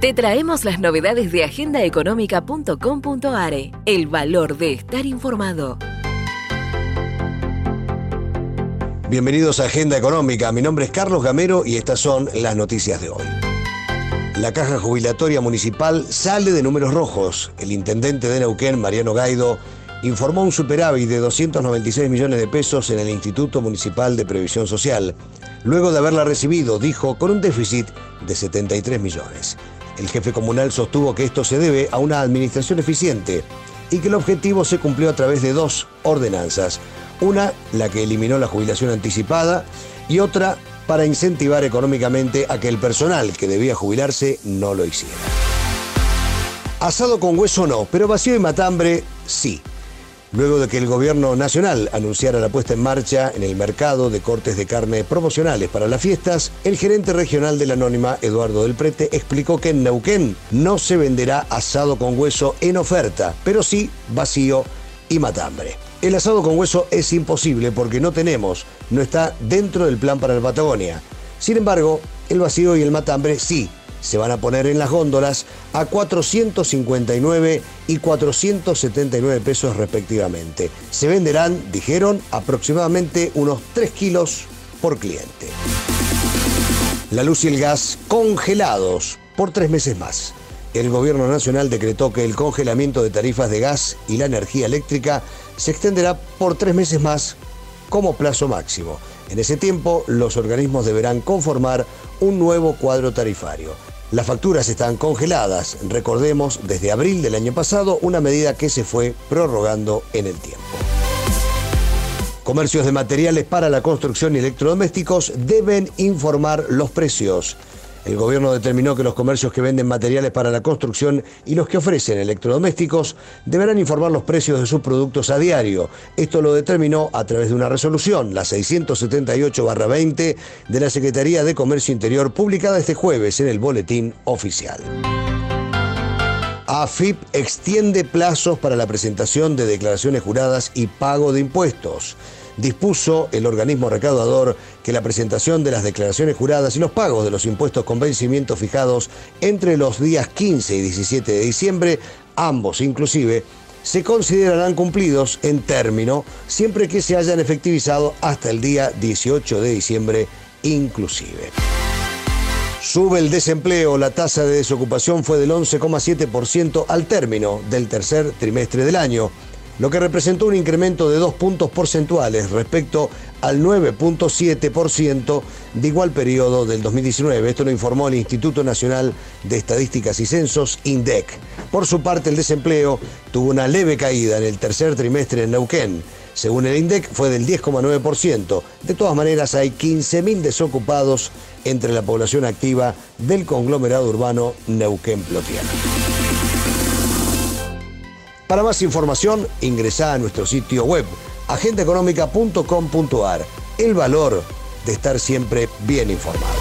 Te traemos las novedades de agendaeconómica.com.are, el valor de estar informado. Bienvenidos a Agenda Económica, mi nombre es Carlos Gamero y estas son las noticias de hoy. La caja jubilatoria municipal sale de números rojos. El intendente de Neuquén, Mariano Gaido, informó un superávit de 296 millones de pesos en el Instituto Municipal de Previsión Social. Luego de haberla recibido, dijo, con un déficit de 73 millones. El jefe comunal sostuvo que esto se debe a una administración eficiente y que el objetivo se cumplió a través de dos ordenanzas. Una, la que eliminó la jubilación anticipada, y otra, para incentivar económicamente a que el personal que debía jubilarse no lo hiciera. Asado con hueso no, pero vacío y matambre sí luego de que el gobierno nacional anunciara la puesta en marcha en el mercado de cortes de carne promocionales para las fiestas, el gerente regional de la Anónima, Eduardo del Prete, explicó que en Neuquén no se venderá asado con hueso en oferta, pero sí vacío y matambre. El asado con hueso es imposible porque no tenemos, no está dentro del plan para la Patagonia. Sin embargo, el vacío y el matambre sí se van a poner en las góndolas a 459 y 479 pesos respectivamente. Se venderán, dijeron, aproximadamente unos 3 kilos por cliente. La luz y el gas congelados por tres meses más. El gobierno nacional decretó que el congelamiento de tarifas de gas y la energía eléctrica se extenderá por tres meses más como plazo máximo. En ese tiempo, los organismos deberán conformar un nuevo cuadro tarifario. Las facturas están congeladas, recordemos, desde abril del año pasado, una medida que se fue prorrogando en el tiempo. Comercios de materiales para la construcción y electrodomésticos deben informar los precios. El gobierno determinó que los comercios que venden materiales para la construcción y los que ofrecen electrodomésticos deberán informar los precios de sus productos a diario. Esto lo determinó a través de una resolución, la 678-20 de la Secretaría de Comercio Interior, publicada este jueves en el Boletín Oficial. AFIP extiende plazos para la presentación de declaraciones juradas y pago de impuestos dispuso el organismo recaudador que la presentación de las declaraciones juradas y los pagos de los impuestos con vencimiento fijados entre los días 15 y 17 de diciembre, ambos inclusive, se considerarán cumplidos en término siempre que se hayan efectivizado hasta el día 18 de diciembre inclusive. Sube el desempleo, la tasa de desocupación fue del 11,7% al término del tercer trimestre del año lo que representó un incremento de dos puntos porcentuales respecto al 9.7% de igual periodo del 2019. Esto lo informó el Instituto Nacional de Estadísticas y Censos, INDEC. Por su parte, el desempleo tuvo una leve caída en el tercer trimestre en Neuquén. Según el INDEC, fue del 10,9%. De todas maneras, hay 15.000 desocupados entre la población activa del conglomerado urbano Neuquén-Plotiana. Para más información, ingresa a nuestro sitio web agendaeconómica.com.ar. El valor de estar siempre bien informado.